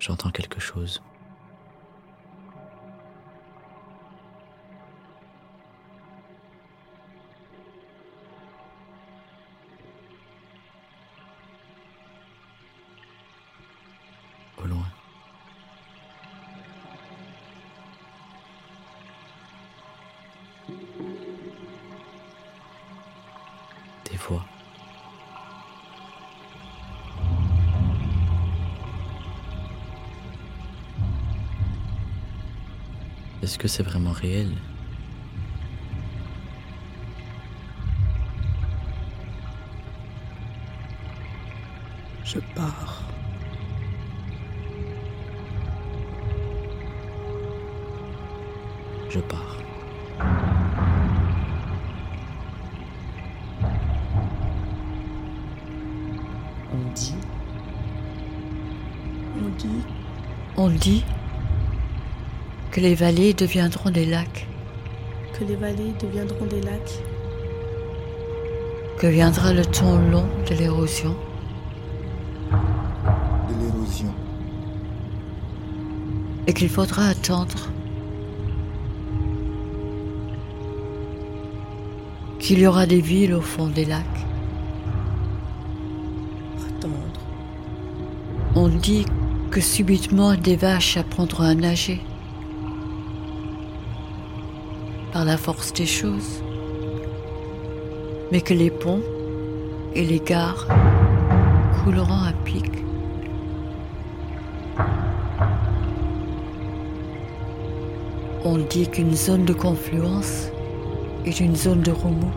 J'entends quelque chose. Que c'est vraiment réel Je pars. Je pars. On dit. On dit. On dit que les vallées deviendront des lacs, que les vallées deviendront des lacs, que viendra le temps long de l'érosion, de l'érosion, et qu'il faudra attendre. Qu'il y aura des villes au fond des lacs. attendre. On dit que subitement des vaches apprendront à nager la force des choses, mais que les ponts et les gares couleront à pic. On dit qu'une zone de confluence est une zone de remous,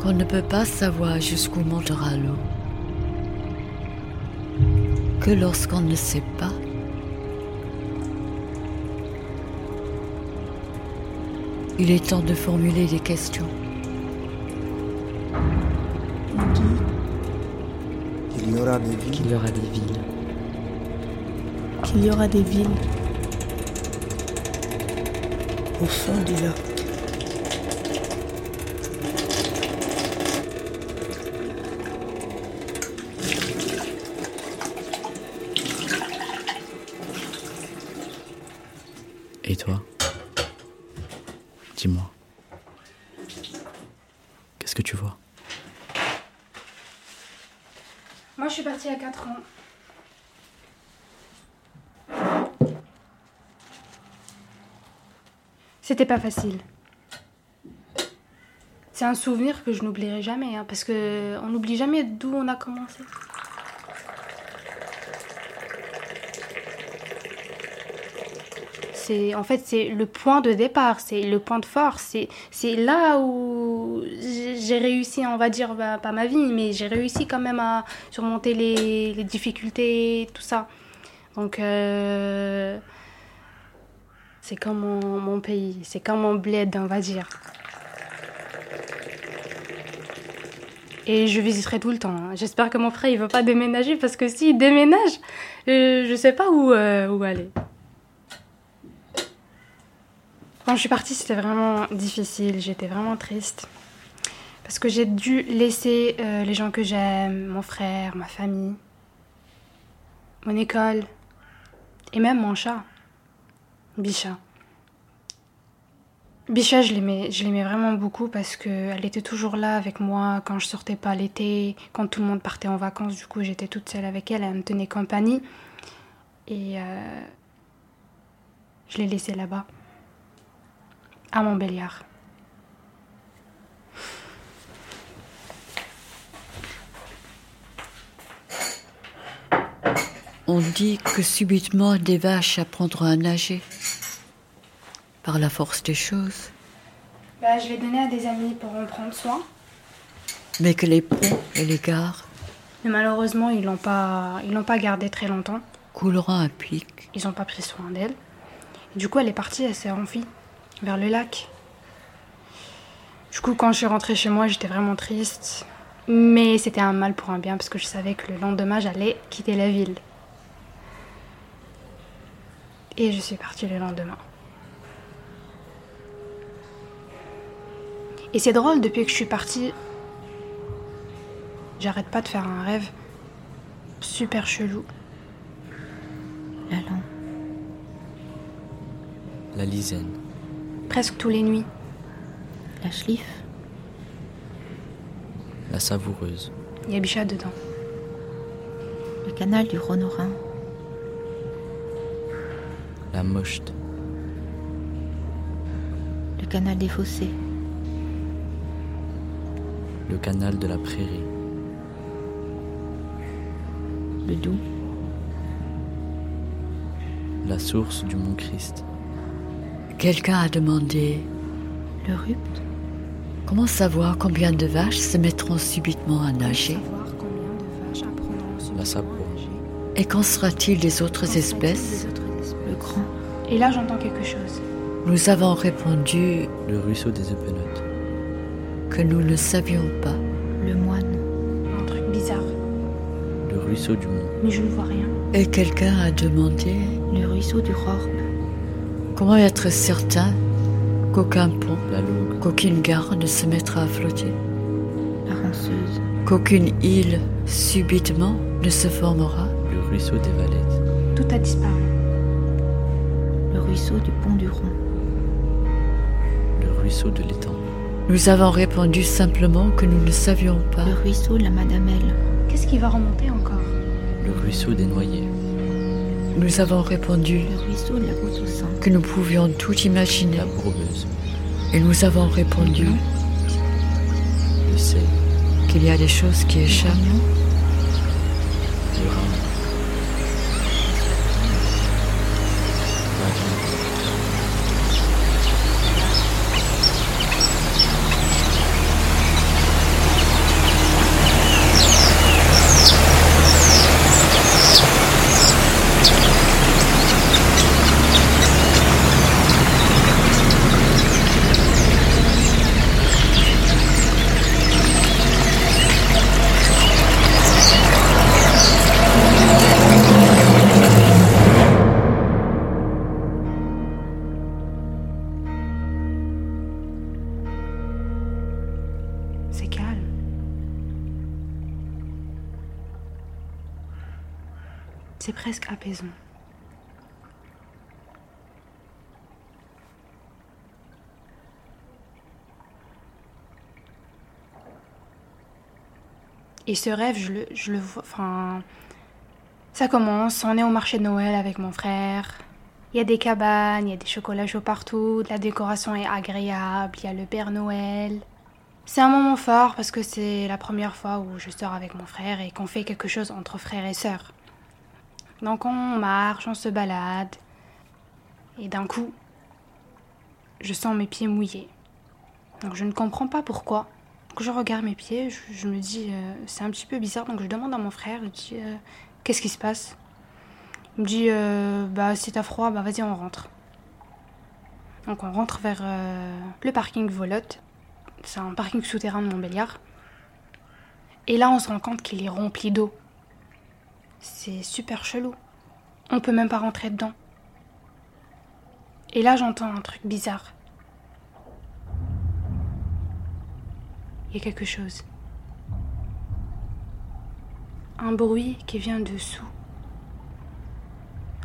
qu'on ne peut pas savoir jusqu'où montera l'eau, que lorsqu'on ne sait pas, il est temps de formuler des questions. Qu'il y aura des villes, qu'il y aura des villes, qu'il y aura des villes au fond du lac. Et toi Dis-moi. Qu'est-ce que tu vois Moi, je suis partie à 4 ans. C'était pas facile. C'est un souvenir que je n'oublierai jamais, hein, parce que on n'oublie jamais d'où on a commencé. C'est en fait c'est le point de départ, c'est le point de force, c'est c'est là où j'ai réussi, on va dire bah, pas ma vie, mais j'ai réussi quand même à surmonter les, les difficultés, tout ça. Donc euh, c'est comme mon, pays, c'est comme mon bled, on va dire. Et je visiterai tout le temps. hein. J'espère que mon frère il va pas déménager parce que s'il déménage, euh, je sais pas où, euh, où aller. Quand je suis partie, c'était vraiment difficile. J'étais vraiment triste. Parce que j'ai dû laisser euh, les gens que j'aime, mon frère, ma famille, mon école et même mon chat, Bicha. Bicha, je l'aimais, je l'aimais vraiment beaucoup parce qu'elle était toujours là avec moi quand je sortais pas l'été, quand tout le monde partait en vacances. Du coup, j'étais toute seule avec elle, elle me tenait compagnie. Et euh, je l'ai laissée là-bas, à Montbéliard. On dit que subitement des vaches apprendront à nager par la force des choses, Bah, je l'ai donné à des amis pour en prendre soin. mais que les ponts et les gares Mais malheureusement, ils l'ont pas, ils l'ont pas gardée très longtemps. couleront à pic. Ils ont pas pris soin d'elle. Du coup, elle est partie, elle s'est enfuie vers le lac. Du coup, quand je suis rentrée chez moi, j'étais vraiment triste. Mais c'était un mal pour un bien parce que je savais que le lendemain, j'allais quitter la ville. Et je suis partie le lendemain. Et c'est drôle, depuis que je suis partie, j'arrête pas de faire un rêve super chelou. La lampe. La lisaine. Presque tous les nuits. La schliffe. La savoureuse. Il y a Bichat dedans. Le canal du Rhône au Rhin. La mochte. Le canal des fossés. Le canal de la prairie. Le Doubs. La source du Mont Christ. Quelqu'un a demandé Le Rupt. comment savoir combien de vaches se mettront subitement à nager La sapo. et qu'en sera-t-il des autres espèces. Et là, j'entends quelque chose. Nous avons répondu Le ruisseau des Epenotes. que nous ne savions pas. Le Moine. Un truc bizarre. Le ruisseau du Mont. Mais je ne vois rien. Et quelqu'un a demandé Le ruisseau du Rorbe. comment être certain qu'aucun pont, La qu'aucune gare ne se mettra à flotter, La Ronceuse. qu'aucune île subitement ne se formera. Le ruisseau des Valettes. Tout a disparu. Le ruisseau du Pont du Rond. Le ruisseau de l'étang. Nous avons répondu simplement que nous ne savions pas. Le ruisseau de la Madamelle. Qu'est-ce qui va remonter encore? Le ruisseau des Noyers. Nous avons répondu Le ruisseau de la Goutte au sang. que nous pouvions tout imaginer. La. Et nous avons répondu Le Seine. qu'il y a des choses qui échappent. Grognon. Le Rhin. Et ce rêve, je le, je le vois. Enfin. Ça commence, on est au marché de Noël avec mon frère. Il y a des cabanes, il y a des chocolats chauds partout, la décoration est agréable, il y a le Père Noël. C'est un moment fort parce que c'est la première fois où je sors avec mon frère et qu'on fait quelque chose entre frères et sœurs. Donc on marche, on se balade. Et d'un coup, je sens mes pieds mouillés. Donc je ne comprends pas pourquoi. Donc je regarde mes pieds, je, me dis euh, c'est un petit peu bizarre. Donc je demande à mon frère, je dis euh, qu'est-ce qui se passe? Il me dit euh, bah si t'as froid, bah vas-y on rentre. Donc on rentre vers le parking Volotte. C'est un parking souterrain de Montbéliard. Et là, on se rend compte qu'il est rempli d'eau. C'est super chelou. On peut même pas rentrer dedans. Et là, j'entends un truc bizarre. Il y a quelque chose. Un bruit qui vient dessous.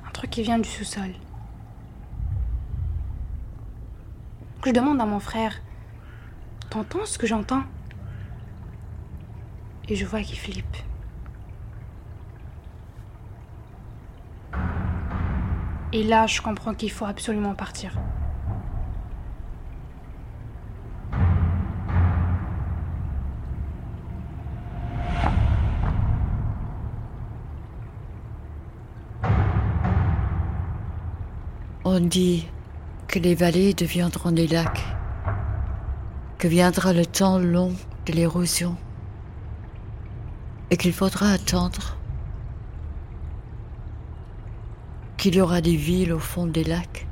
Un truc qui vient du sous-sol. Je demande à mon frère T'entends ce que j'entends? Et je vois qu'il flippe. Et là, je comprends qu'il faut absolument partir. On dit que les vallées deviendront des lacs, que viendra le temps long de l'érosion et qu'il faudra attendre qu'il y aura des villes au fond des lacs.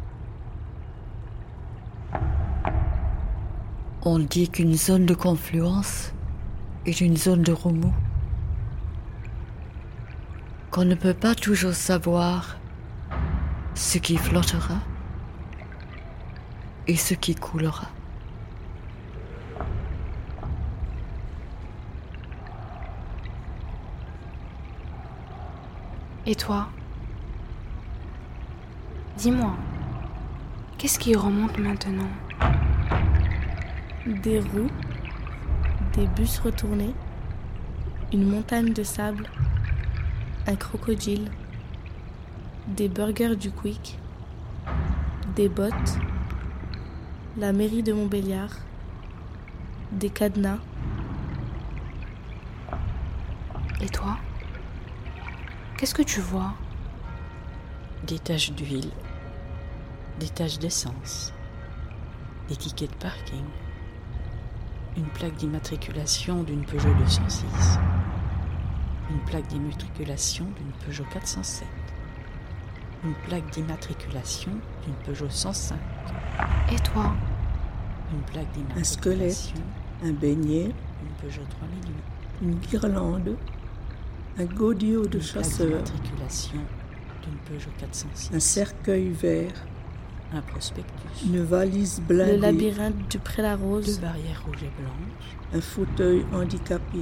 On dit qu'une zone de confluence est une zone de remous, qu'on ne peut pas toujours savoir ce qui flottera et ce qui coulera. Et toi? Dis-moi, qu'est-ce qui remonte maintenant? Des roues, des bus retournés, une montagne de sable, un crocodile, des burgers du Quick, des bottes, la mairie de Montbéliard, des cadenas. Et toi? Qu'est-ce que tu vois? Des taches d'huile, des taches d'essence, des tickets de parking, une plaque d'immatriculation d'une Peugeot 206, une plaque d'immatriculation d'une Peugeot 407, une plaque d'immatriculation d'une Peugeot 105, Et toi? Une plaque Un squelette. d'immatriculation un beignet, d'une Peugeot 3008, une guirlande, un godillot de une plaque chasseur, d'immatriculation d'une Peugeot 406, un cercueil vert, un prospectus, une valise Le blindée, labyrinthe du deux Pré-la-Rose, barrières rouges et blanches, un fauteuil handicapé,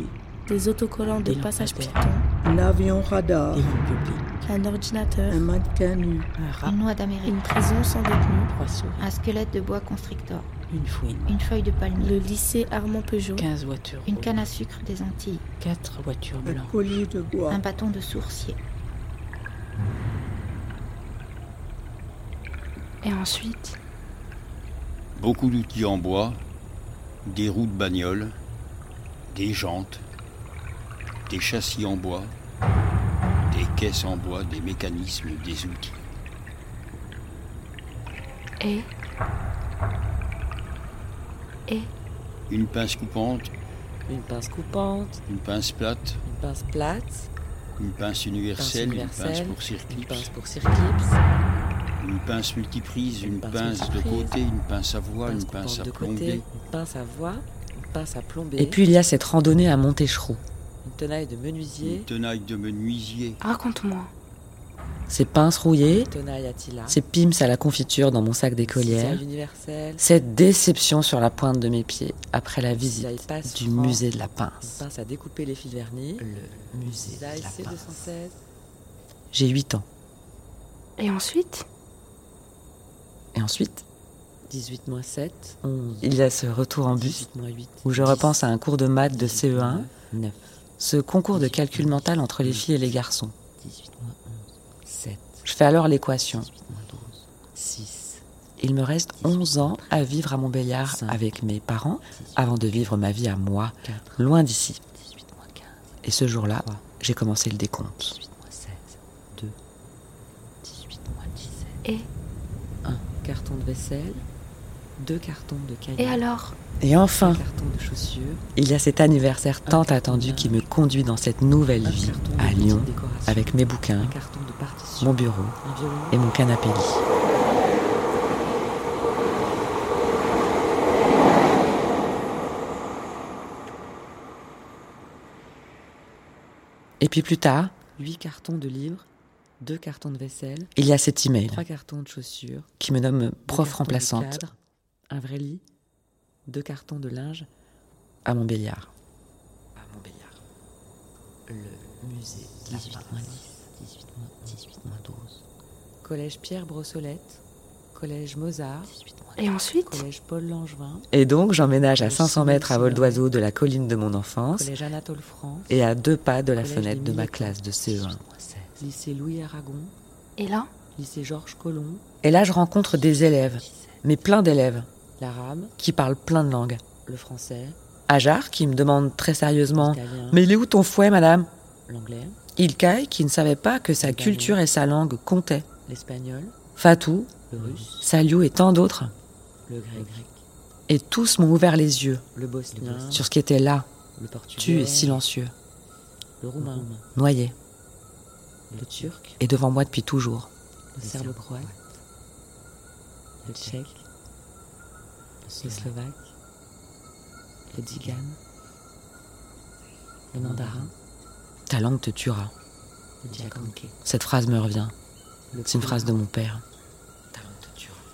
des autocollants de passage piéton, un avion radar, des lignes publiques, un ordinateur, un mannequin nu, un rat, Une noix d'Amérique. une prison sans détenu, trois souris, Un squelette de bois constrictor. une fouine, Une feuille de palmier. le lycée Armand Peugeot, 15 voitures Une canne à sucre des Antilles. quatre voitures un blanches, collier de bois, Un bâton de sourcier. Et ensuite Beaucoup d'outils en bois, des roues de bagnole, des jantes, des châssis en bois, des caisses en bois, des mécanismes, des outils. Et Et Une pince coupante, Une pince coupante, une pince plate, une pince plate, une pince universelle, une pince universelle, pour une circlips, pince pour circlips, une pince multiprise, une Une pince pince de côté, une pince à une voie, une pince pince à de côté, plomber, une pince à voix, une pince à plomber, Et puis il y a cette randonnée à Montécheroux. une tenaille de menuisier, une tenaille de menuisier, raconte-moi. Ces pinces rouillées, une ces pims à la confiture dans mon sac d'écolière, cette déception sur la pointe de mes pieds après la visite du musée de la une pince. pince à découper les fils vernis, Le musée de la pince. C216, J'ai 8 ans. Et ensuite? Et ensuite, 18 moins 7, 11, il y a ce retour en bus 18 moins 8, où je 10, repense à un cours de maths de 18 moins CE1, 9, ce concours de calcul mental entre les filles et les garçons. 18 moins 11, 7, Je fais alors l'équation. 18 moins 12, 6, Il me reste 11 ans à vivre à Montbéliard avec mes parents 18, avant de vivre ma vie à moi, 4, loin d'ici. 18 moins 15, Et ce jour-là, j'ai commencé le décompte. 18 moins 16, 2, 18 moins 17, Et 1 carton de vaisselle, 2 cartons de cahiers, Et alors? Et un enfin, carton de chaussures, il y a cet anniversaire tant attendu qui me conduit dans cette nouvelle vie à Lyon avec mes bouquins, de mon bureau et mon canapé lit. Et puis plus tard, 8 cartons de livres, 2 cartons de vaisselle, il y a cet email 3 cartons de chaussures, qui me nomme deux prof remplaçante cadre, un vrai lit, 2 cartons de linge, à Montbéliard. à Montbéliard. Le musée 18 moins 10, 18 moins, 18 moins 12. Collège Pierre Brossolette, collège Mozart, 18 moins Et ensuite collège Paul Langevin, Et donc j'emménage à Collège 500 mètres à vol d'oiseau de la colline de mon enfance collège Anatole France, et à deux pas de la fenêtre de ma classe de E CE1. 18 moins 16. lycée Louis Aragon, Et là? Lycée Georges Colomb, Et là je rencontre des élèves, 17. mais plein d'élèves, l'arabe, qui parlent plein de langues. le français, Ajar qui me demande très sérieusement Mais il est où ton fouet, madame? L'anglais, Ilkay qui ne savait pas que sa culture et sa langue comptaient. l'espagnol, Fatou, le russe, Saliou et tant d'autres. le grec, Et tous m'ont ouvert les yeux. Le bosnien, sur ce qui était là, le portugais, tu et silencieux, le roumain, noyé, le turc, et devant moi depuis toujours. le serbo-croate, le tchèque, le slovaque, le tzigane, le mandarin, Ta langue te tuera. le Cette phrase me revient. C'est une phrase de mon père.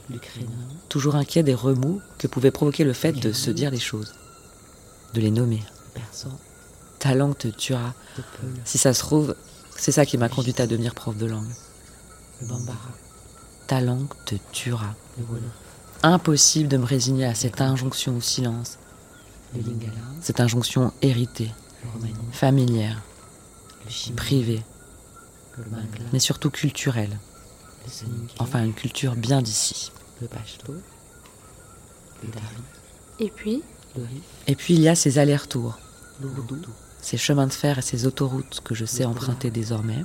l'ukrainien, Toujours inquiet des remous que pouvait provoquer le fait de se dire les choses, de les nommer. persan, Ta langue te tuera. Si ça se trouve, c'est ça qui m'a conduite à devenir prof de langue. le bambara, ta langue te tuera. Impossible de me résigner à cette injonction au silence, cette injonction héritée, familière, privée, mais surtout culturelle. Enfin, une culture bien d'ici. Et puis? Et puis il y a ces allers-retours, ces chemins de fer et ces autoroutes que je sais emprunter désormais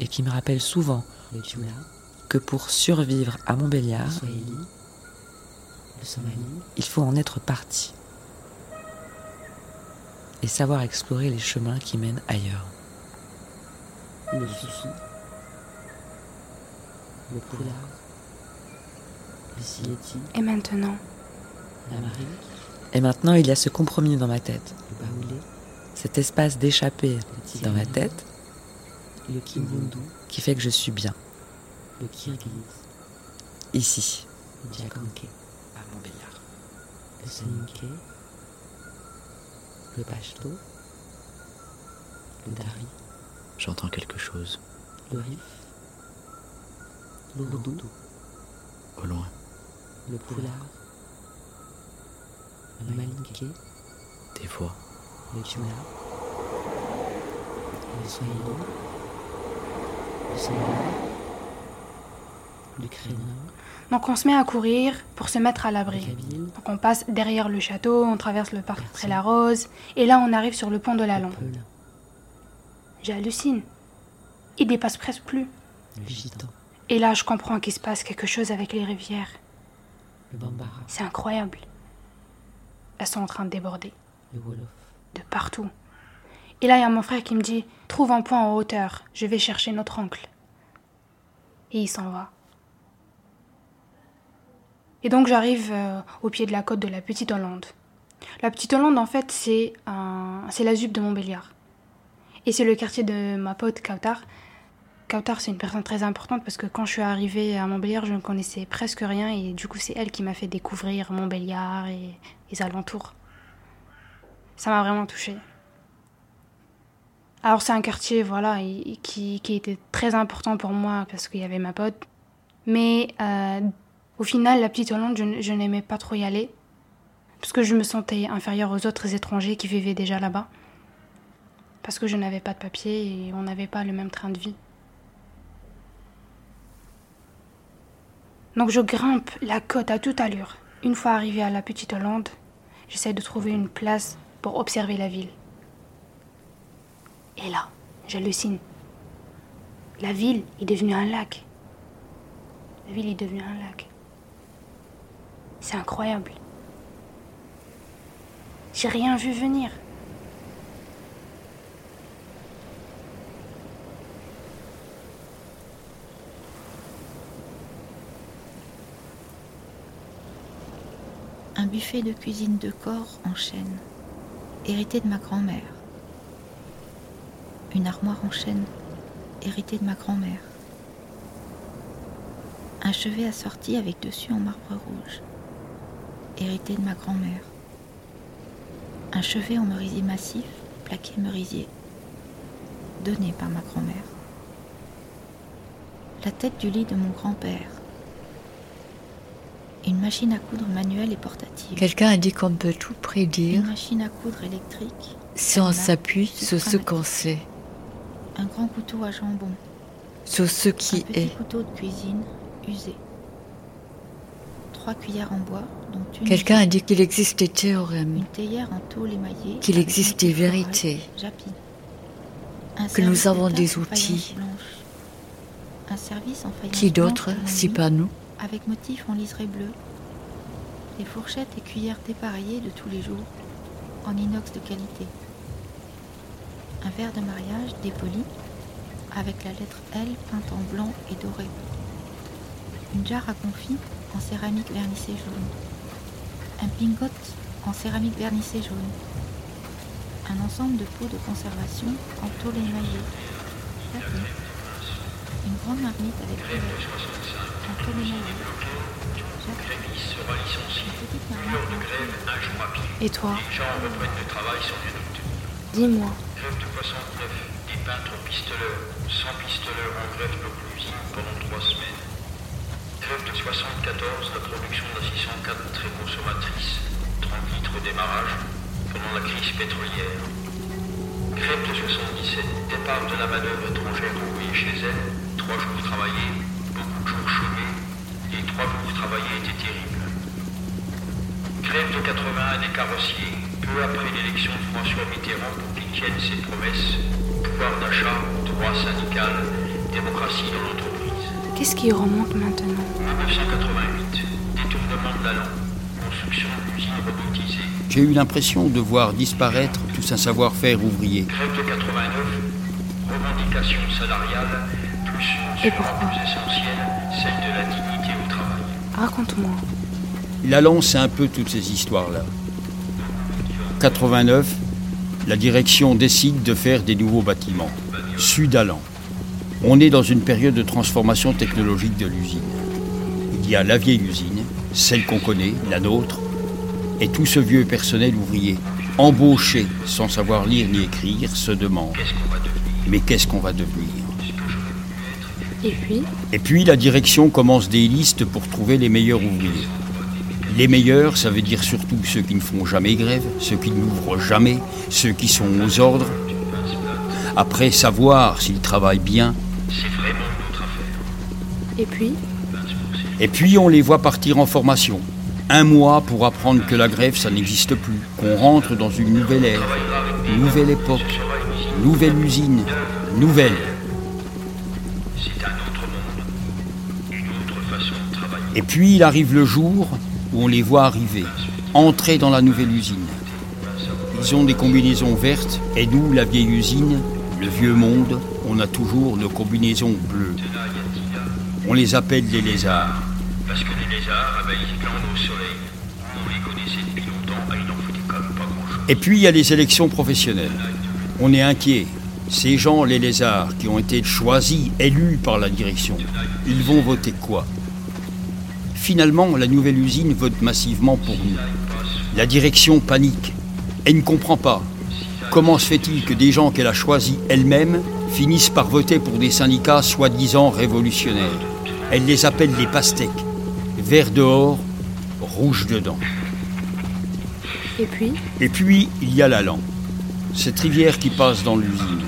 et qui me rappellent souvent que pour survivre à Montbéliard, il faut en être parti et savoir explorer les chemins qui mènent ailleurs. Le le Poulard, le Et maintenant? Et maintenant, il y a ce compromis dans ma tête, le Baoulé, cet espace d'échappée dans ma tête le qui fait que je suis bien. Le Kirghiz, ici. À Montbéliard. le le Pashto, le Dari, J'entends quelque chose. Le Rif, l'Ourdou, au loin. le Poulard, le Malinké, Des voix. Le le le Crénin, Donc on se met à courir pour se mettre à l'abri. Donc on passe derrière le château, on traverse le parc Très-la-Rose, et là on arrive sur le pont de la. Peul, J'hallucine. Il dépasse presque plus. le Gitan, Et là je comprends qu'il se passe quelque chose avec les rivières. le Bambara, C'est incroyable. Elles sont en train de déborder. le Wolof, de partout. Et là, il y a mon frère qui me dit Trouve un point en hauteur, je vais chercher notre oncle. Et il s'en va. Et donc, j'arrive euh, au pied de la côte de la Petite Hollande. La Petite Hollande, en fait, c'est la ZUP de Montbéliard. Et c'est le quartier de ma pote Kautar. Kautar, c'est une personne très importante parce que quand je suis arrivée à Montbéliard, je ne connaissais presque rien et du coup, c'est elle qui m'a fait découvrir Montbéliard et les alentours. Ça m'a vraiment touchée. Alors c'est un quartier voilà qui, était très important pour moi parce qu'il y avait ma pote. Mais euh, au final, la petite Hollande, je n'aimais pas trop y aller parce que je me sentais inférieure aux autres étrangers qui vivaient déjà là-bas. Parce que je n'avais pas de papier et on n'avait pas le même train de vie. Donc je grimpe la côte à toute allure. Une fois arrivée à la petite Hollande, j'essaie de trouver une place pour observer la ville. Et là, j'hallucine. La ville est devenue un lac. La ville est devenue un lac. C'est incroyable. J'ai rien vu venir. Un buffet de cuisine de corps en chêne, hérité de ma grand-mère. Une armoire en chêne, héritée de ma grand-mère. Un chevet assorti avec dessus en marbre rouge, hérité de ma grand-mère. Un chevet en merisier massif, plaqué merisier, donné par ma grand-mère. La tête du lit de mon grand-père. Une machine à coudre manuelle et portative. Quelqu'un a dit qu'on peut tout prédire Une machine à coudre électrique. si on s'appuie sur ce qu'on sait, Un grand couteau à jambon. sur ce qui un petit est. couteau de cuisine usé. Trois cuillères en bois, dont une Quelqu'un a dit qu'il existe des théorèmes, une théière en tôle émaillée. qu'il existe des vérités. Un que nous avons de des outils. Un service en faïence Qui d'autre, si pas nous Avec motif en liseré bleu. Des fourchettes et cuillères dépareillées de tous les jours, en inox de qualité. Un verre de mariage dépoli, avec la lettre L peinte en blanc et doré. Une jarre à confit en céramique vernissée jaune. Un pingot en céramique vernissée jaune. Un ensemble de pots de conservation en tôle émaillée. Une grande marmite avec en tôle émaillée. Japy. Une petite marmite blanche. Et toi Dis-moi. Grève de 69, des peintres pistoleurs, 100 pistoleurs en grève pour l'usine pendant trois semaines. Grève de 74, la production de la 604 très consommatrice, 30 litres au démarrage, pendant la crise pétrolière. Grève de 77, départ de la manœuvre étrangère envoyée chez elle, 3 jours travaillés, beaucoup de jours chômés, les 3 jours travaillés étaient terribles. Grève de 81 des carrossiers, peu après l'élection de François Mitterrand pour qu'il tienne ses promesses, pouvoir d'achat, droit syndical, démocratie dans l'entreprise. Qu'est-ce qui remonte maintenant? 1988, détournement de la langue, construction d'usines robotisées. J'ai eu l'impression de voir disparaître tout un savoir-faire ouvrier. Grève de 89, revendication salariale, plus une Et sur pourquoi plus essentielle, celle de la dignité. Raconte-moi. L'Allan, c'est un peu toutes ces histoires-là. 89, la direction décide de faire des nouveaux bâtiments. Sud-Allan. On est dans une période de transformation technologique de l'usine. Il y a la vieille usine, celle qu'on connaît, la nôtre, et tout ce vieux personnel ouvrier, embauché sans savoir lire ni écrire, se demande Mais qu'est-ce qu'on va devenir? Et puis Et puis la direction commence des listes pour trouver les meilleurs ouvriers. Les meilleurs, ça veut dire surtout ceux qui ne font jamais grève, ceux qui n'ouvrent jamais, ceux qui sont aux ordres. Après savoir s'ils travaillent bien, C'est vraiment notre affaire. Et puis et puis on les voit partir en formation. Un mois pour apprendre que la grève, ça n'existe plus, qu'on rentre dans une nouvelle ère, nouvelle époque, nouvelle usine, nouvelle. Et puis il arrive le jour où on les voit arriver, entrer dans la nouvelle usine. Ils ont des combinaisons vertes et nous, la vieille usine, le vieux monde, on a toujours nos combinaisons bleues. On les appelle les lézards. Parce que les lézards, ils glandent au soleil. On les connaissait depuis longtemps, et il en foutait quand même pas grand-chose. Et puis il y a les élections professionnelles. On est inquiet. Ces gens, les lézards, qui ont été choisis, élus par la direction, ils vont voter quoi? Finalement, la nouvelle usine vote massivement pour nous. La direction panique. Elle ne comprend pas. Comment se fait-il que des gens qu'elle a choisis elle-même finissent par voter pour des syndicats soi-disant révolutionnaires? Elle les appelle les pastèques. Vert dehors, rouge dedans. Et puis? Et puis, il y a la Lan, cette rivière qui passe dans l'usine.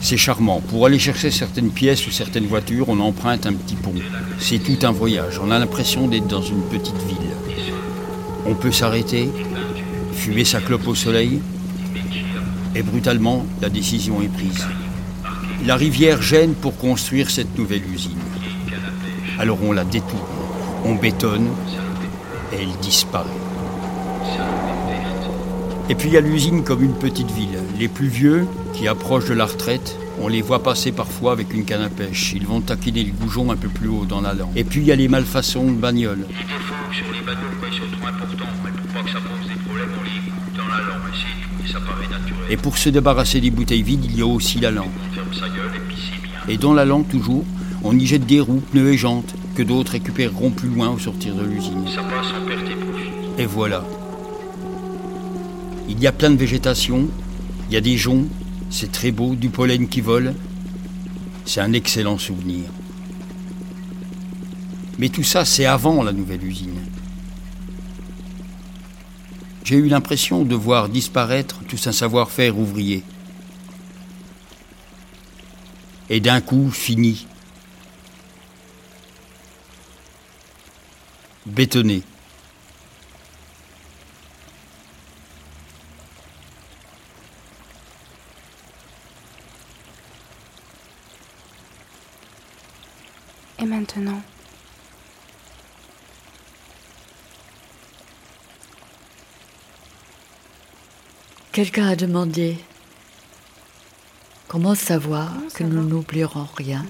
C'est charmant. Pour aller chercher certaines pièces ou certaines voitures, on emprunte un petit pont. C'est tout un voyage. On a l'impression d'être dans une petite ville. On peut s'arrêter, fumer sa clope au soleil, et brutalement, la décision est prise. La rivière gêne pour construire cette nouvelle usine. Alors on la détourne, on bétonne, et elle disparaît. Et puis il y a l'usine comme une petite ville. Les plus vieux, qui approchent de la retraite, on les voit passer parfois avec une canne à pêche. Ils vont taquiner le goujon un peu plus haut dans la lande. Et puis il y a les malfaçons de bagnoles. Les défauts sur les bagnoles, ils sont trop importants, mais pour pas que ça pose des problèmes, on les coupe dans la lampe, et ça paraît naturel. Et pour se débarrasser des bouteilles vides, il y a aussi la lampe. On ferme sa gueule, et puis c'est bien. Et dans la lampe toujours, on y jette des roues, pneus et jantes, que d'autres récupéreront plus loin au sortir de l'usine. Ça passe en perte et profit. Et voilà. Il y a plein de végétation, il y a des joncs, c'est très beau, du pollen qui vole. C'est un excellent souvenir. Mais tout ça, c'est avant la nouvelle usine. J'ai eu l'impression de voir disparaître tout un savoir-faire ouvrier. Et d'un coup, fini. Bétonné. Et maintenant. Quelqu'un a demandé comment savoir Comment que nous n'oublierons rien.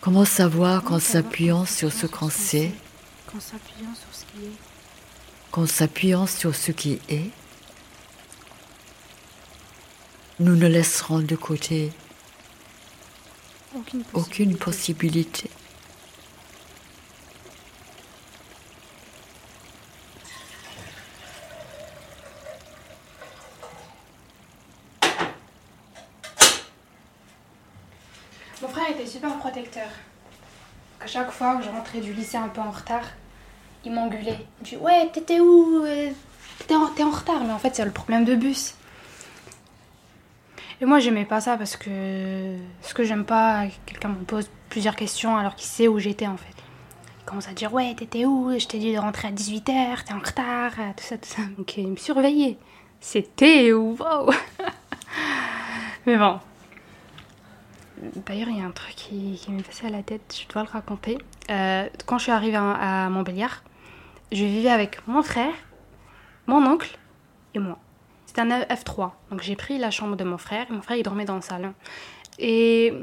Comment savoir qu'en s'appuyant sur ce qu'on sait, Qu'en s'appuyant sur ce qui est, qu'en s'appuyant sur ce qui est, nous ne laisserons de côté aucune aucune possibilité. Mon frère était super protecteur. À chaque fois que je rentrais du lycée un peu en retard, il m'engueulait. Il me dit Ouais, t'étais où? Euh, T'es en, t'es en retard, mais en fait, c'est le problème de bus. Et moi, j'aimais pas ça parce que ce que j'aime pas, quelqu'un me pose plusieurs questions alors qu'il sait où j'étais en fait. Il commence à dire Ouais, t'étais où? Je t'ai dit de rentrer à 18h, t'es en retard, tout ça, tout ça. Donc, il me surveillait. C'était wow Mais bon. D'ailleurs, il y a un truc qui, qui m'est passé à la tête, je dois le raconter. Euh, quand je suis arrivée à, à Montbéliard, je vivais avec mon frère, mon oncle et moi. C'était un F3. Donc j'ai pris la chambre de mon frère mon frère il dormait dans le salon. Et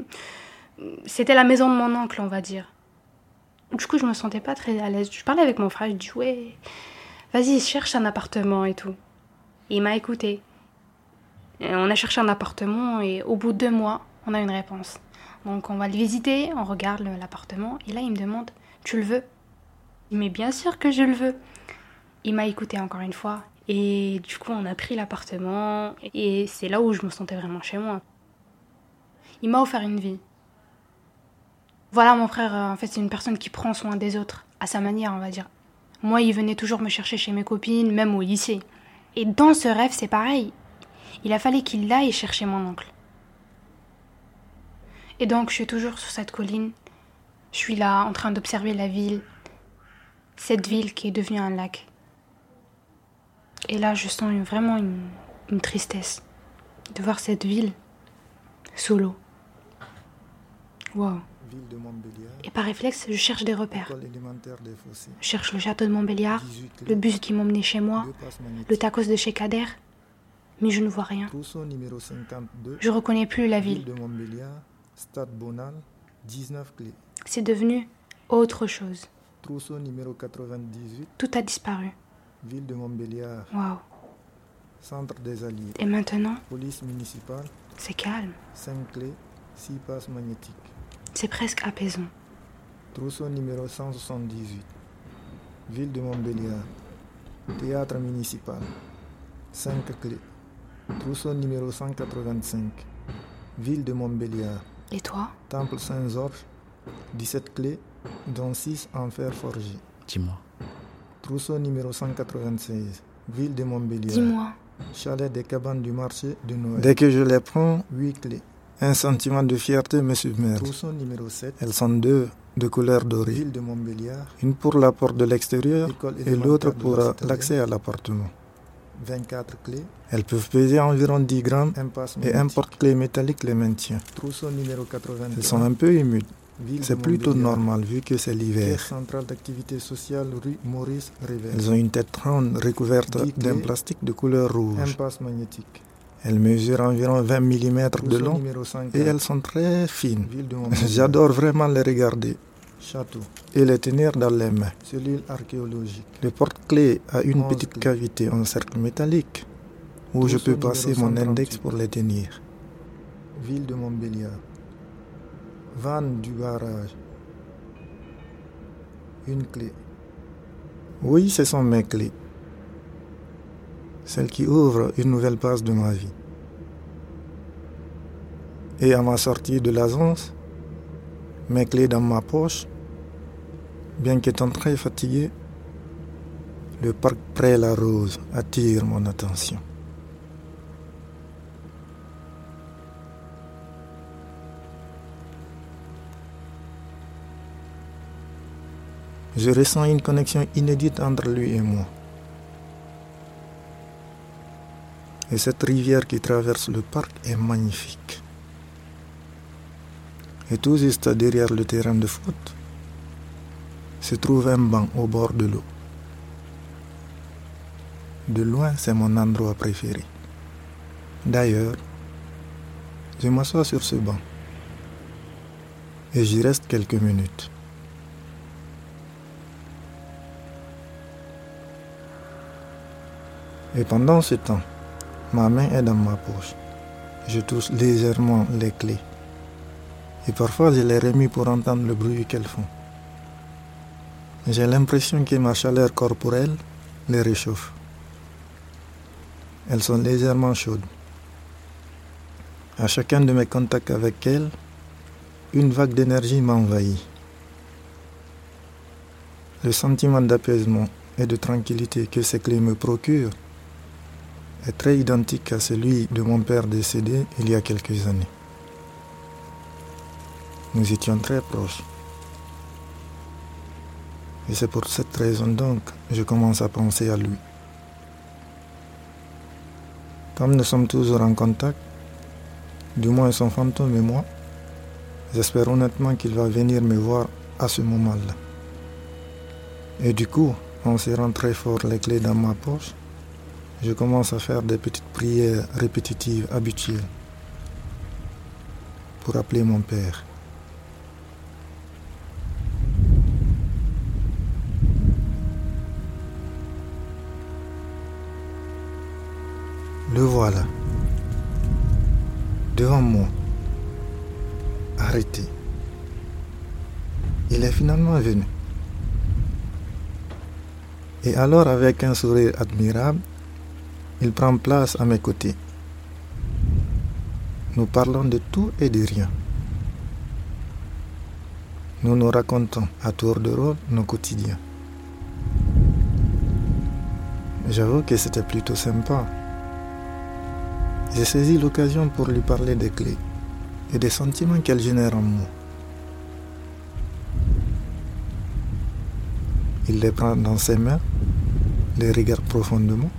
c'était la maison de mon oncle, on va dire. Du coup, je me sentais pas très à l'aise. Je parlais avec mon frère, je dis ouais, vas-y, cherche un appartement et tout. Il m'a écouté. On a cherché un appartement et au bout de deux mois, on a une réponse. Donc on va le visiter, on regarde l'appartement et là il me demande Tu le veux? Mais bien sûr que je le veux. Il m'a écouté encore une fois et du coup on a pris l'appartement et c'est là où je me sentais vraiment chez moi. Il m'a offert une vie. Voilà mon frère, euh, en fait c'est une personne qui prend soin des autres à sa manière on va dire. Moi il venait toujours me chercher chez mes copines, même au lycée. Et dans ce rêve c'est pareil. Il a fallu qu'il aille chercher mon oncle. Et donc, je suis toujours sur cette colline. Je suis là en train d'observer la ville. Cette ville qui est devenue un lac. Et là, je sens une- vraiment une, une tristesse de voir cette ville sous l'eau. Wow. Ville de Montbéliard. Et par réflexe, je cherche des repères. Des. Je cherche le château de Montbéliard, 18 clés. le bus qui m'emmenait chez moi, le tacos de chez Kader. Mais je ne vois rien. Trousseau numéro 52. Je reconnais plus la ville. Ville de Montbéliard. Stade Bonal. 19 clés. C'est devenu autre chose. Trousseau numéro 98. Tout a disparu. Ville de Montbéliard. Waouh. Centre des Alliés. Et maintenant, Police municipale. c'est calme. 5 clés. 6 passes magnétiques. C'est presque apaisant. Trousseau numéro 178. Ville de Montbéliard. Théâtre municipal. 5 clés. Trousseau numéro 185. Ville de Montbéliard. Et toi? Temple Saint-Georges. 17 clés, dont 6 en fer forgé. Dis-moi. Trousseau numéro 196. Ville de Montbéliard. Dis-moi. Chalet des cabanes du marché de Noël. Dès que je les prends, 8 clés. Un sentiment de fierté me submerge. Trousseau numéro 7. Elles sont deux de couleur dorée. Ville de Montbéliard. Une pour la porte de l'extérieur École et l'autre pour l'accès à l'appartement. 24 clés. Elles peuvent peser environ 10 grammes et un porte-clés métallique les maintient. Trousseau numéro 80. Elles sont un peu humides. C'est plutôt normal vu que c'est l'hiver. Centrale d'activité sociale rue Maurice Rével. Elles ont une tête ronde recouverte d'un plastique de couleur rouge. Impasse magnétique. Elles mesurent environ 20 mm de long numéro 50. et elles sont très fines. J'adore vraiment les regarder Château. et les tenir dans les mains. Cellule archéologique. Le porte-clés a une petite cavité en cercle métallique où je peux passer mon 138. index pour les tenir. Ville de Montbéliard. Vanne du barrage. Une clé. Oui, ce sont mes clés. Celles qui ouvrent une nouvelle page de ma vie. Et à ma sortie de l'agence, mes clés dans ma poche, bien qu'étant très fatigué, le parc près la rose attire mon attention. Je ressens une connexion inédite entre lui et moi. Et cette rivière qui traverse le parc est magnifique. Et tout juste derrière le terrain de foot se trouve un banc au bord de l'eau. De loin, c'est mon endroit préféré. D'ailleurs, je m'assois sur ce banc et j'y reste quelques minutes. Et pendant ce temps, ma main est dans ma poche. Je touche légèrement les clés. Et parfois, je les remets pour entendre le bruit qu'elles font. J'ai l'impression que ma chaleur corporelle les réchauffe. Elles sont légèrement chaudes. À chacun de mes contacts avec elles, une vague d'énergie m'a envahi. Le sentiment d'apaisement et de tranquillité que ces clés me procurent est très identique à celui de mon père décédé il y a quelques années. Nous étions très proches. Et c'est pour cette raison donc que je commence à penser à lui. Comme nous sommes toujours en contact, du moins son fantôme et moi, j'espère honnêtement qu'il va venir me voir à ce moment-là. Et du coup, en serrant très fort les clés dans ma poche, je commence à faire des petites prières répétitives habituelles pour appeler mon Père. Le voilà, devant moi, arrêté. Il est finalement venu. Et alors, avec un sourire admirable, il prend place à mes côtés. Nous parlons de tout et de rien. Nous nous racontons à tour de rôle nos quotidiens. J'avoue que c'était plutôt sympa. J'ai saisi l'occasion pour lui parler des clés et des sentiments qu'elles génèrent en moi. Il les prend dans ses mains, les regarde profondément.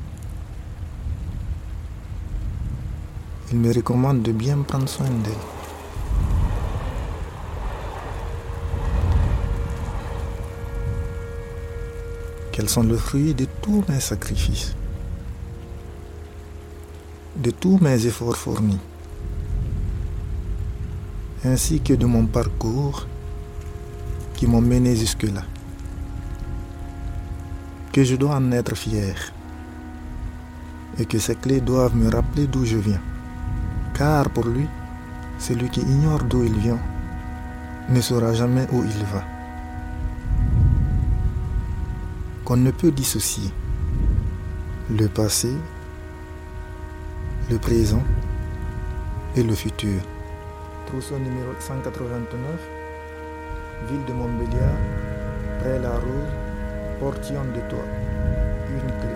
Il me recommande de bien prendre soin d'elle. Qu'elles sont le fruit de tous mes sacrifices, de tous mes efforts fournis, ainsi que de mon parcours qui m'ont mené jusque-là que je dois en être fier et que ces clés doivent me rappeler d'où je viens. Car pour lui, celui qui ignore d'où il vient ne saura jamais où il va. Qu'on ne peut dissocier le passé, le présent et le futur. Trousseau numéro 189, ville de Montbéliard, près la Rose, portion de toi, une clé.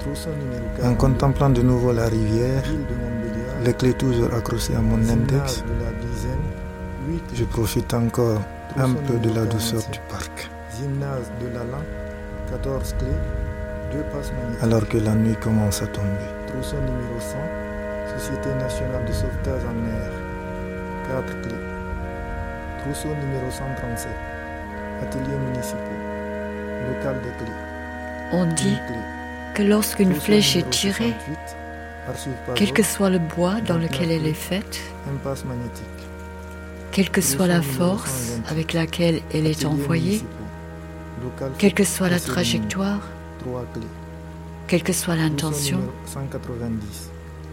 Trousseau numéro 40, en contemplant de nouveau la rivière, les clés toujours accrochées à mon index, je profite encore un peu de la douceur du parc. Gymnase de la lampe, 14 clés, deux passes Alors que la nuit commence à tomber. Trousseau numéro 100, Société nationale de sauvetage en mer, 4 clés. Trousseau numéro 137, Ateliers municipaux, local des clés. On dit que lorsqu'une flèche est tirée, quel que soit le bois dans lequel elle est faite, quelle que soit la force avec laquelle elle est envoyée, quelle que soit la trajectoire, quelle que soit l'intention,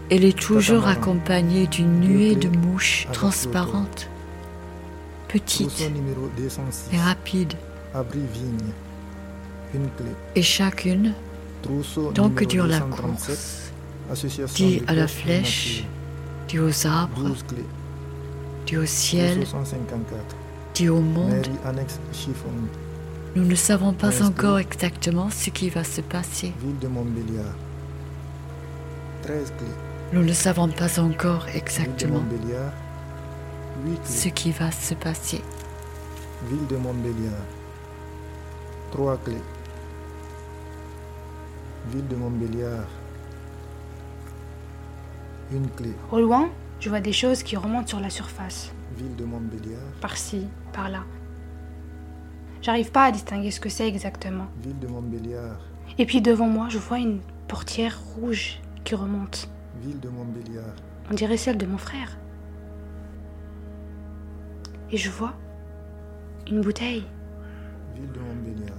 elle est toujours accompagnée d'une nuée de mouches transparentes, petites et rapides. Et chacune, tant que dure la course, dit à la flèche, dit aux arbres, dit au ciel, dit au monde, nous ne savons pas encore exactement ce qui va se passer. Nous ne savons pas encore exactement ce qui va se passer. Ville de Montbéliard. Trois clés. Ville de Montbéliard. Une clé. Au loin, je vois des choses qui remontent sur la surface. Ville de Montbéliard. Par-ci, par-là. J'arrive pas à distinguer ce que c'est exactement. Ville de Montbéliard. Et puis devant moi, je vois une portière rouge qui remonte. Ville de Montbéliard. On dirait celle de mon frère. Et je vois une bouteille. Ville de Montbéliard.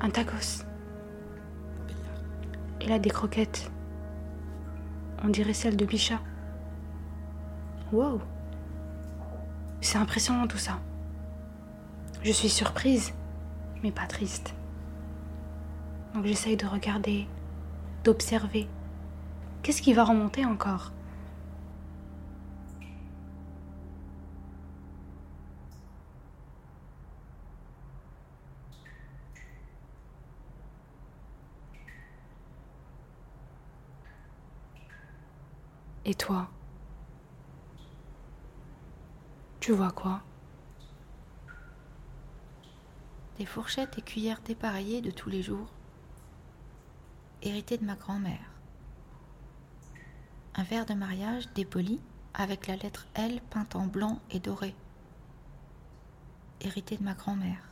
Un tacos. Et là, des croquettes. On dirait celle de Bicha. Wow. C'est impressionnant tout ça. Je suis surprise, mais pas triste. Donc j'essaye de regarder, d'observer. Qu'est-ce qui va remonter encore? Et toi? Tu vois quoi? Des fourchettes et cuillères dépareillées de tous les jours, héritées de ma grand-mère. Un verre de mariage dépoli avec la lettre L peinte en blanc et doré, hérité de ma grand-mère.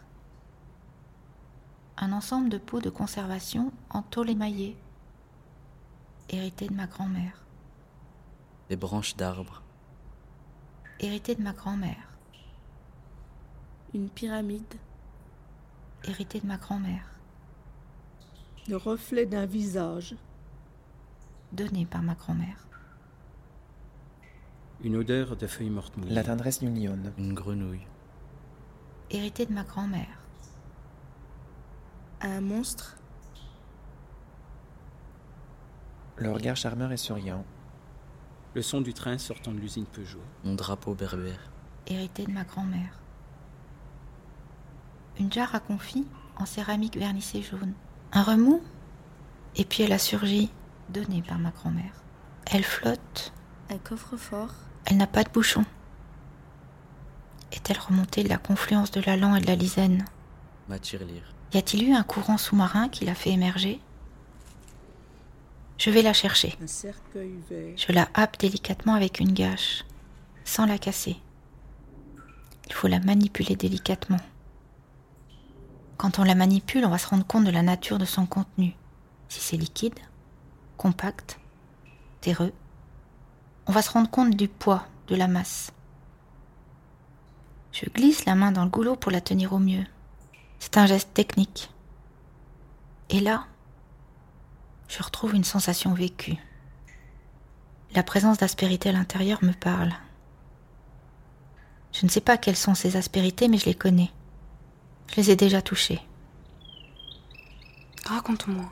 Un ensemble de pots de conservation en tôle émaillée, hérité de ma grand-mère. Des branches d'arbres. Hérité de ma grand-mère. Une pyramide. Hérité de ma grand-mère. Le reflet d'un visage. Donné par ma grand-mère. Une odeur de feuilles mortes mouillées. La tendresse d'une lionne. Une grenouille. Hérité de ma grand-mère. Un monstre. Le regard charmeur et souriant. Le son du train sortant de l'usine Peugeot. Mon drapeau berbère. Hérité de ma grand-mère. Une jarre à confit en céramique vernissée jaune. Un remous Et puis elle a surgi, donnée par ma grand-mère. Elle flotte. Un coffre-fort. Elle n'a pas de bouchon. Est-elle remontée de la confluence de la Lan et de la Lisaine Ma tirelire. Y a-t-il eu un courant sous-marin qui l'a fait émerger? Je vais la chercher. Je la happe délicatement avec une gâche, sans la casser. Il faut la manipuler délicatement. Quand on la manipule, on va se rendre compte de la nature de son contenu. Si c'est liquide, compact, terreux, on va se rendre compte du poids, de la masse. Je glisse la main dans le goulot pour la tenir au mieux. C'est un geste technique. Et là, je retrouve une sensation vécue. La présence d'aspérité à l'intérieur me parle. Je ne sais pas quelles sont ces aspérités, mais je les connais. Je les ai déjà touchées. Raconte-moi.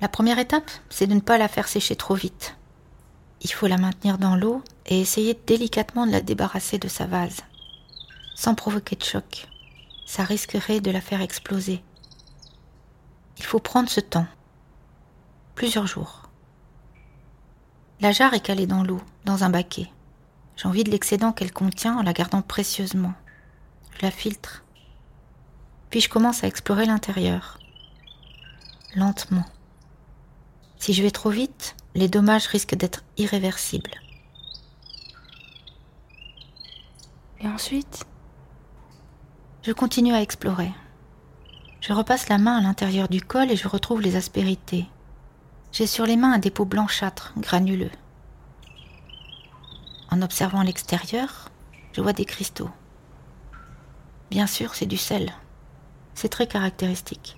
La première étape, c'est de ne pas la faire sécher trop vite. Il faut la maintenir dans l'eau et essayer délicatement de la débarrasser de sa vase, sans provoquer de choc. Ça risquerait de la faire exploser. Il faut prendre ce temps, plusieurs jours. La jarre est calée dans l'eau, dans un baquet. J'ai envie de l'excédent qu'elle contient en la gardant précieusement. Je la filtre. Puis je commence à explorer l'intérieur. Lentement. Si je vais trop vite, les dommages risquent d'être irréversibles. Et ensuite? Je continue à explorer. Je repasse la main à l'intérieur du col et je retrouve les aspérités. J'ai sur les mains un dépôt blanchâtre, granuleux. En observant l'extérieur, je vois des cristaux. Bien sûr, c'est du sel. C'est très caractéristique.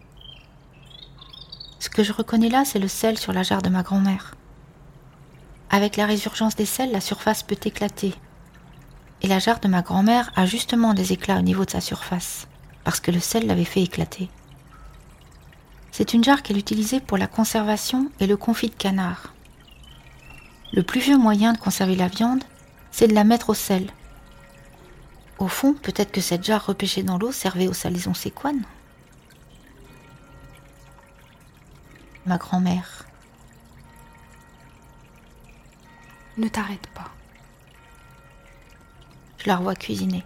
Ce que je reconnais là, c'est le sel sur la jarre de ma grand-mère. Avec la résurgence des sels, la surface peut éclater. Et la jarre de ma grand-mère a justement des éclats au niveau de sa surface, parce que le sel l'avait fait éclater. C'est une jarre qu'elle utilisait pour la conservation et le confit de canard. Le plus vieux moyen de conserver la viande, c'est de la mettre au sel. Au fond, peut-être que cette jarre repêchée dans l'eau servait aux salaisons séquanes. Ma grand-mère. Ne t'arrête pas. Je la revois cuisiner.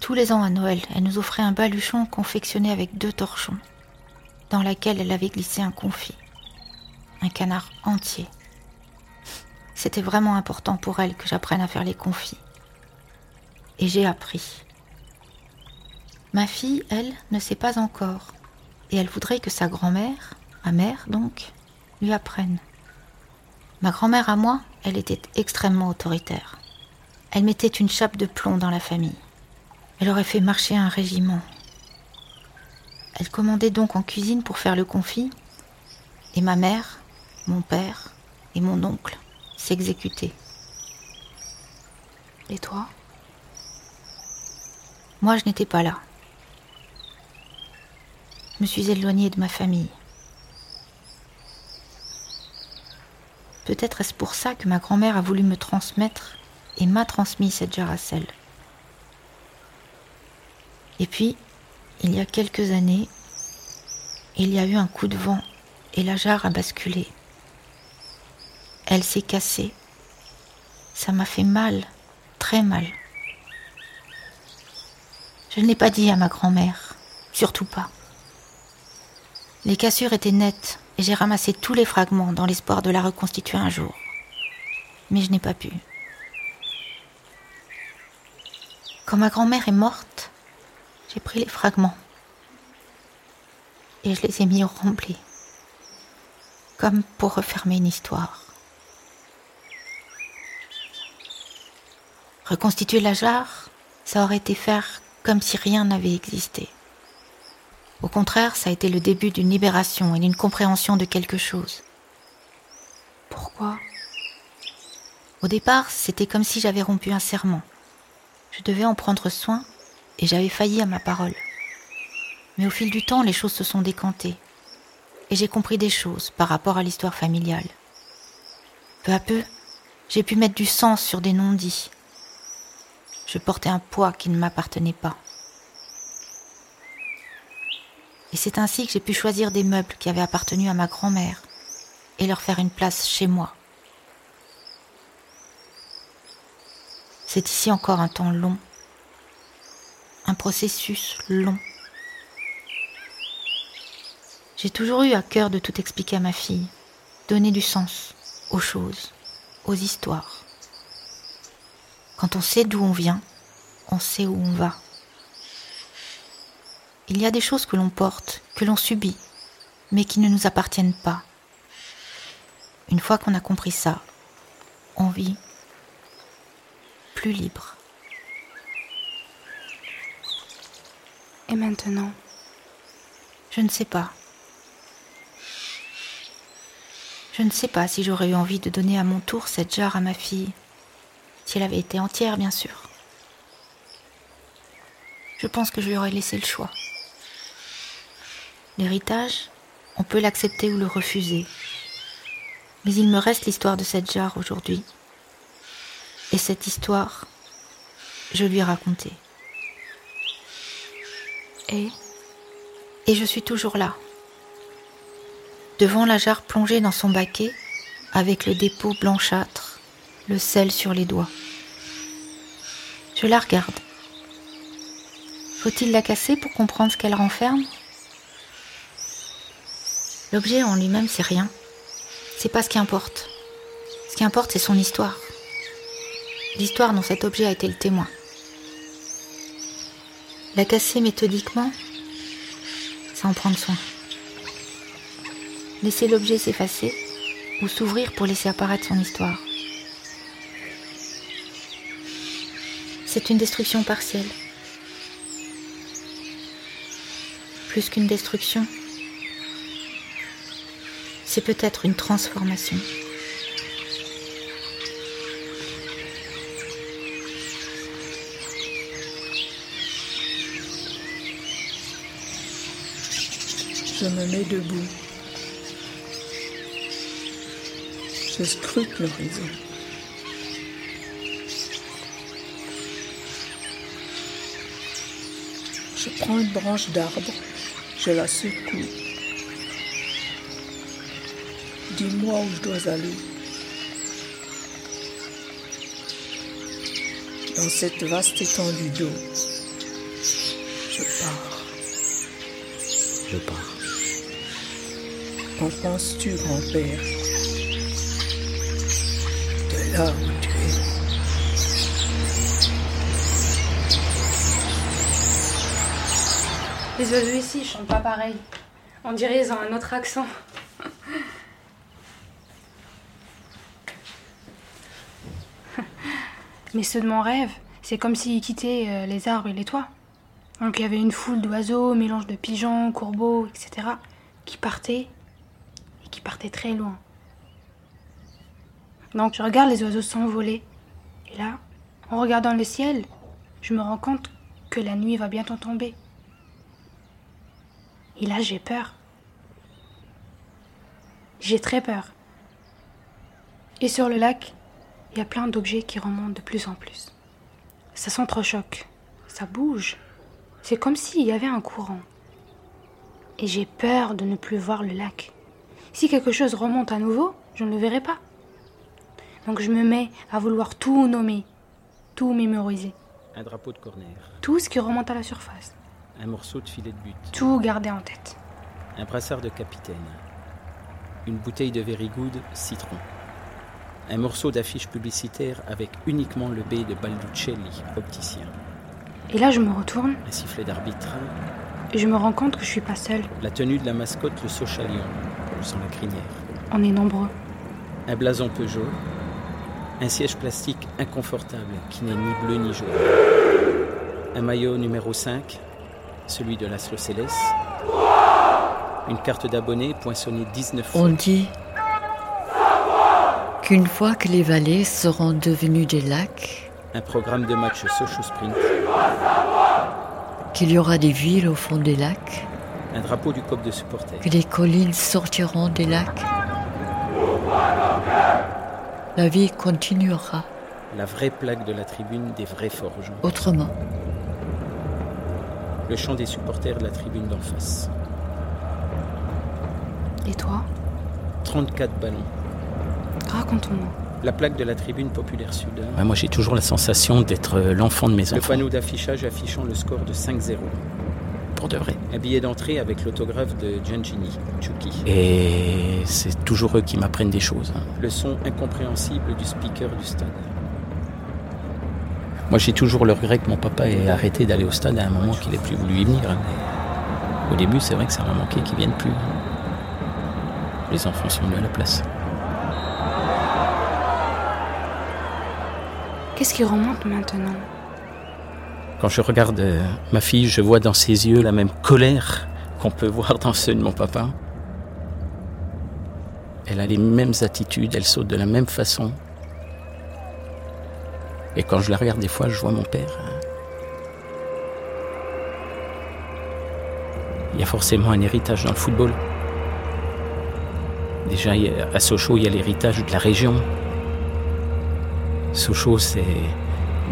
Tous les ans à Noël, elle nous offrait un baluchon confectionné avec deux torchons, dans laquelle elle avait glissé un confit, un canard entier. C'était vraiment important pour elle que j'apprenne à faire les confits. Et j'ai appris. Ma fille, elle, ne sait pas encore, et elle voudrait que sa grand-mère, ma mère donc, lui apprenne. Ma grand-mère à moi, elle était extrêmement autoritaire. Elle mettait une chape de plomb dans la famille. Elle aurait fait marcher un régiment. Elle commandait donc en cuisine pour faire le confit, et ma mère, mon père et mon oncle s'exécutaient. Et toi? Moi, je n'étais pas là. Je me suis éloignée de ma famille. Peut-être est-ce pour ça que ma grand-mère a voulu me transmettre et m'a transmis cette sel. Et puis, il y a quelques années, il y a eu un coup de vent et la jarre a basculé. Elle s'est cassée. Ça m'a fait mal, très mal. Je ne l'ai pas dit à ma grand-mère, surtout pas. Les cassures étaient nettes et j'ai ramassé tous les fragments dans l'espoir de la reconstituer un jour. Mais je n'ai pas pu. Quand ma grand-mère est morte, j'ai pris les fragments et je les ai mis au rempli, comme pour refermer une histoire. Reconstituer la jarre, ça aurait été faire comme si rien n'avait existé. Au contraire, ça a été le début d'une libération et d'une compréhension de quelque chose. Pourquoi? Au départ, c'était comme si j'avais rompu un serment. Je devais en prendre soin et j'avais failli à ma parole. Mais au fil du temps, les choses se sont décantées et j'ai compris des choses par rapport à l'histoire familiale. Peu à peu, j'ai pu mettre du sens sur des non-dits. Je portais un poids qui ne m'appartenait pas. Et c'est ainsi que j'ai pu choisir des meubles qui avaient appartenu à ma grand-mère et leur faire une place chez moi. C'est ici encore un temps long, un processus long. J'ai toujours eu à cœur de tout expliquer à ma fille, donner du sens aux choses, aux histoires. Quand on sait d'où on vient, on sait où on va. Il y a des choses que l'on porte, que l'on subit, mais qui ne nous appartiennent pas. Une fois qu'on a compris ça, on vit plus libre. Et maintenant Je ne sais pas. Je ne sais pas si j'aurais eu envie de donner à mon tour cette jarre à ma fille, si elle avait été entière, bien sûr. Je pense que je lui aurais laissé le choix. L'héritage, on peut l'accepter ou le refuser. Mais il me reste l'histoire de cette jarre aujourd'hui. Et cette histoire, je lui ai raconté. Et je suis toujours là. Devant la jarre plongée dans son baquet, avec le dépôt blanchâtre, le sel sur les doigts. Je la regarde. Faut-il la casser pour comprendre ce qu'elle renferme? L'objet en lui-même, c'est rien. C'est pas ce qui importe. Ce qui importe, c'est son histoire. L'histoire dont cet objet a été le témoin. La casser méthodiquement, en prendre soin. Laisser l'objet s'effacer ou s'ouvrir pour laisser apparaître son histoire. C'est une destruction partielle. Plus qu'une destruction, c'est peut-être une transformation. Je me mets debout. Je scrute l'horizon. Je prends une branche d'arbre, je la secoue. Dis-moi où je dois aller. Dans cette vaste étendue d'eau, je pars. Je pars. En penses-tu, grand-père De là où tu es? les oiseaux ici chantent pas pareil. On dirait ils ont un autre accent. Mais ceux de mon rêve, c'est comme s'ils quittaient euh, les arbres et les toits. Donc il y avait une foule d'oiseaux, mélange de pigeons, courbeaux, etc., qui partaient très loin. Donc je regarde les oiseaux s'envoler. Et là, en regardant le ciel, je me rends compte que la nuit va bientôt tomber. Et là, j'ai peur. J'ai très peur. Et sur le lac, il y a plein d'objets qui remontent de plus en plus. Ça s'entrechoque, ça bouge. C'est comme s'il y avait un courant. Et j'ai peur de ne plus voir le lac. Si quelque chose remonte à nouveau, je ne le verrai pas. Donc je me mets à vouloir tout nommer, tout mémoriser. Un drapeau de corner. Tout ce qui remonte à la surface. Un morceau de filet de but. Tout garder en tête. Un brassard de capitaine. Une bouteille de Very Good citron. Un morceau d'affiche publicitaire avec uniquement le B de Balduccelli, opticien. Et là, je me retourne. Un sifflet d'arbitre. Et je me rends compte que je suis pas seule. La tenue de la mascotte, le Sochalion, sans la crinière. On est nombreux. Un blason Peugeot. Un siège plastique inconfortable qui n'est ni bleu ni jaune. Un maillot numéro 5, celui de l'Aslo Céleste. Une carte d'abonné poinçonnée 19 fois. On dit qu'une fois que les vallées seront devenues des lacs, un programme de match Sochaux Sprint, qu'il y aura des villes au fond des lacs, un drapeau du COP de supporters, que les collines sortiront des lacs. La vie continuera. La vraie plaque de la tribune des vrais forges. Autrement. Le chant des supporters de la tribune d'en face. Et toi? 34 ballons. Raconte-moi. La plaque de la tribune populaire sud. Ouais, moi j'ai toujours la sensation d'être l'enfant de mes enfants. Le panneau d'affichage affichant le score de 5-0. Pour de vrai. Un billet d'entrée avec l'autographe de Giangini, Chucky. Et c'est toujours eux qui m'apprennent des choses. Hein. Le son incompréhensible du speaker du stade. Moi j'ai toujours le regret que mon papa ait arrêté d'aller au stade à un moment qu'il n'ait plus voulu y venir. Au début c'est vrai que ça m'a manqué qu'il vienne plus. Les enfants sont venus à la place. Qu'est-ce qui remonte maintenant? Quand je regarde euh, ma fille, je vois dans ses yeux la même colère qu'on peut voir dans ceux de mon papa. Elle a les mêmes attitudes, elle saute de la même façon. Et quand je la regarde des fois, je vois mon père. Il y a forcément un héritage dans le football. Déjà, à Sochaux, il y a l'héritage de la région. Sochaux, c'est.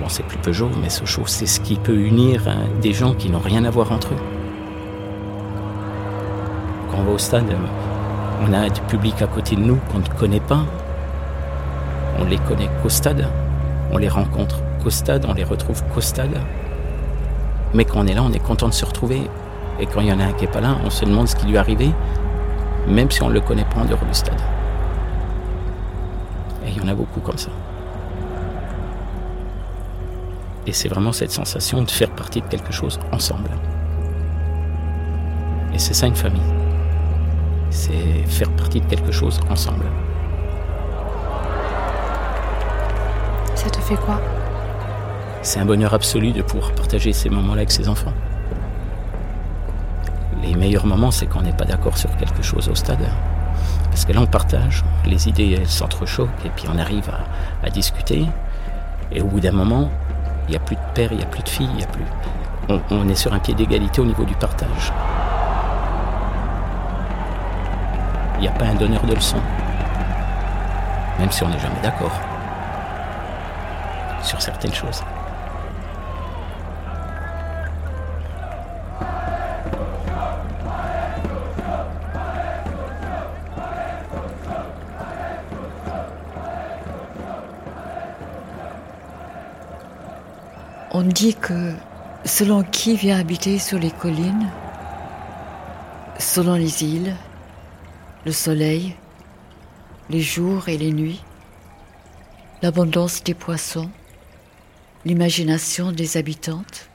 Bon, c'est plus Peugeot, mais Sochaux, c'est ce qui peut unir hein, des gens qui n'ont rien à voir entre eux. Quand on va au stade, on a du public à côté de nous qu'on ne connaît pas. On les connaît qu'au stade. On les rencontre qu'au stade, on les retrouve qu'au stade. Mais quand on est là, on est content de se retrouver. Et quand il y en a un qui n'est pas là, on se demande ce qui lui est arrivé, même si on ne le connaît pas en dehors du stade. Et il y en a beaucoup comme ça. Et c'est vraiment cette sensation de faire partie de quelque chose ensemble. Et c'est ça une famille. C'est faire partie de quelque chose ensemble. Ça te fait quoi? C'est un bonheur absolu de pouvoir partager ces moments-là avec ses enfants. Les meilleurs moments, c'est quand on n'est pas d'accord sur quelque chose au stade. Parce que là, on partage, les idées, elles s'entrechoquent, et puis on arrive à, à discuter. Et au bout d'un moment, il n'y a plus de père, il n'y a plus de fille, il a plus. On, est sur un pied d'égalité au niveau du partage. Il n'y a pas un donneur de leçons. Même si on n'est jamais d'accord. Sur certaines choses. On dit que selon qui vient habiter sur les collines, selon les îles, le soleil, les jours et les nuits, l'abondance des poissons, l'imagination des habitantes,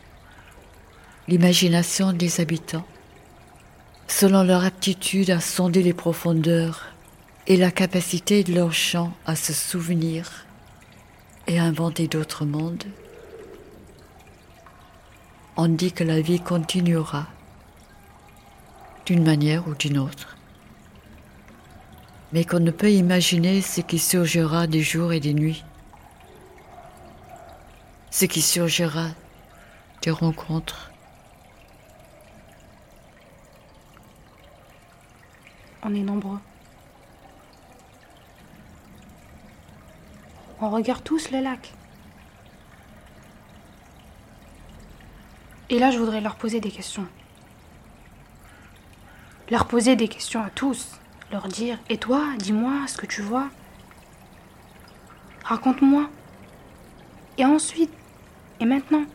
l'imagination des habitants, selon leur aptitude à sonder les profondeurs et la capacité de leur chant à se souvenir et à inventer d'autres mondes, on dit que la vie continuera d'une manière ou d'une autre, mais qu'on ne peut imaginer ce qui surgira des jours et des nuits, ce qui surgira des rencontres. On est nombreux. On regarde tous le lac. Et là, je voudrais leur poser des questions. Leur poser des questions à tous. Leur dire Et toi, dis-moi ce que tu vois. Raconte-moi. Et ensuite Et maintenant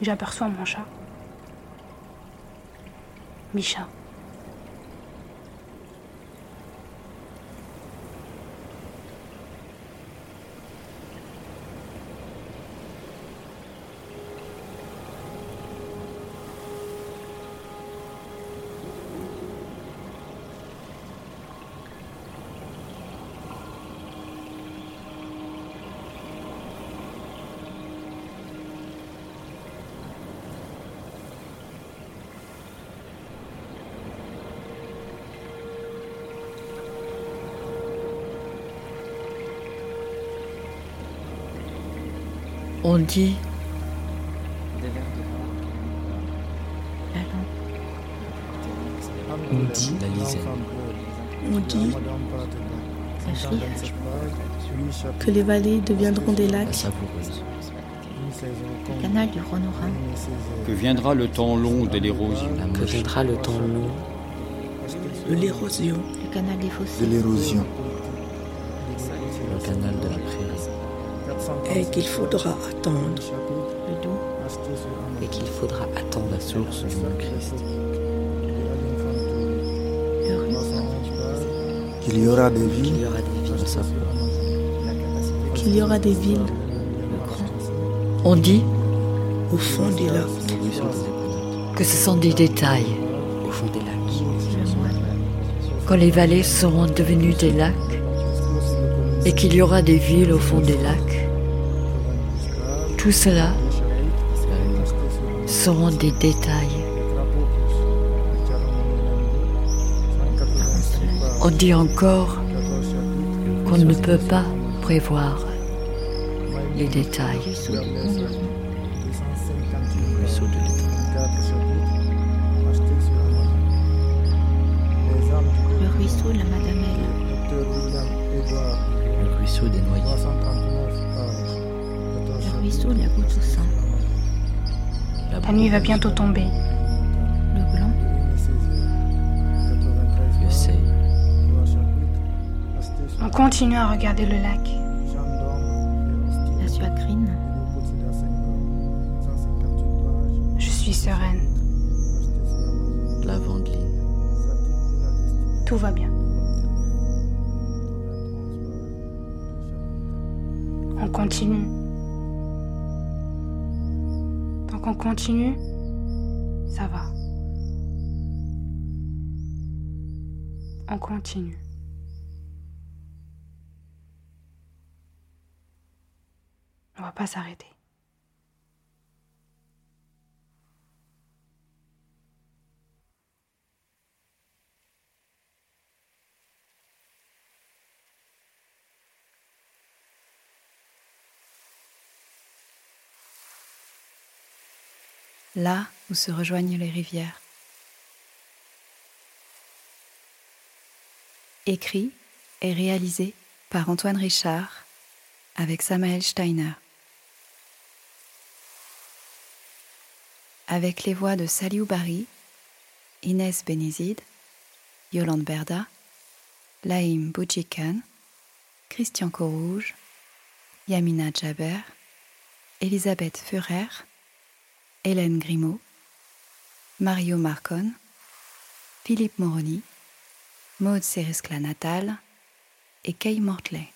J'aperçois mon chat. Micha. On dit On dit la lisette. On dit que les vallées deviendront des lacs. Le canal du Rhône-Rhin. Que viendra le temps long de l'érosion. Que viendra le temps long de l'érosion. Le canal des fossés. De l'érosion. Le canal. Et qu'il faudra attendre. Et qu'il faudra attendre La source du Rue. Qu'il y aura des qu'il villes. y aura des villes. Qu'il y aura des villes. On dit Au fond des lacs. Que ce sont des détails. Au fond des lacs. Quand les vallées seront devenues des lacs et qu'il y aura des villes au fond des lacs, tout cela seront des détails. On dit encore qu'on ne peut pas prévoir les détails. Le ruisseau de la Madamelle. Le ruisseau des noyers. Le ruisseau de la Goutte au sein. La nuit va bientôt tomber. Le Gland. Le Seille. On continue à regarder le lac. La Suacrine. Je suis sereine. Continue, ça va. On continue. On va pas s'arrêter. Là où se rejoignent les rivières. Écrit et réalisé par Antoine Richard avec Samael Steiner. Avec les voix de Saliou Bari, Inès Bénézide, Yolande Berda, Laïm Boudjikan, Christian Corouge, Yamina Jaber, Elisabeth Furer, Hélène Grimaud, Mario Marcon, Philippe Moroni, Maude Serescla Natal et Kay Mortley.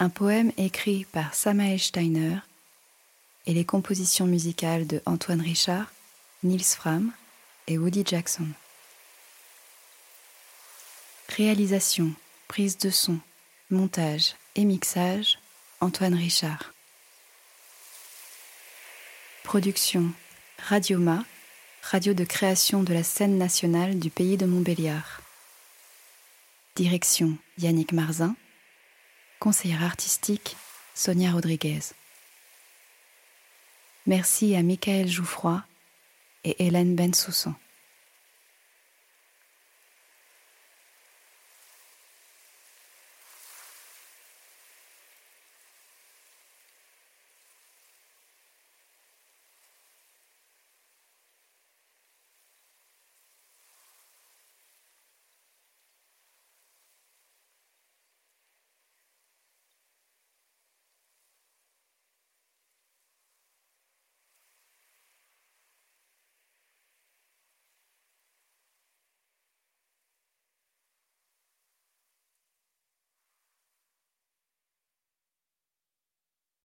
Un poème écrit par Samael Steiner et les compositions musicales de Antoine Richard, Nils Fram et Woody Jackson. Réalisation, prise de son, montage et mixage, Antoine Richard. Production Radioma, radio de création de la scène nationale du pays de Montbéliard. Direction Yannick Marzin. Conseillère artistique Sonia Rodriguez. Merci à Michael Jouffroy et Hélène Bensoussan.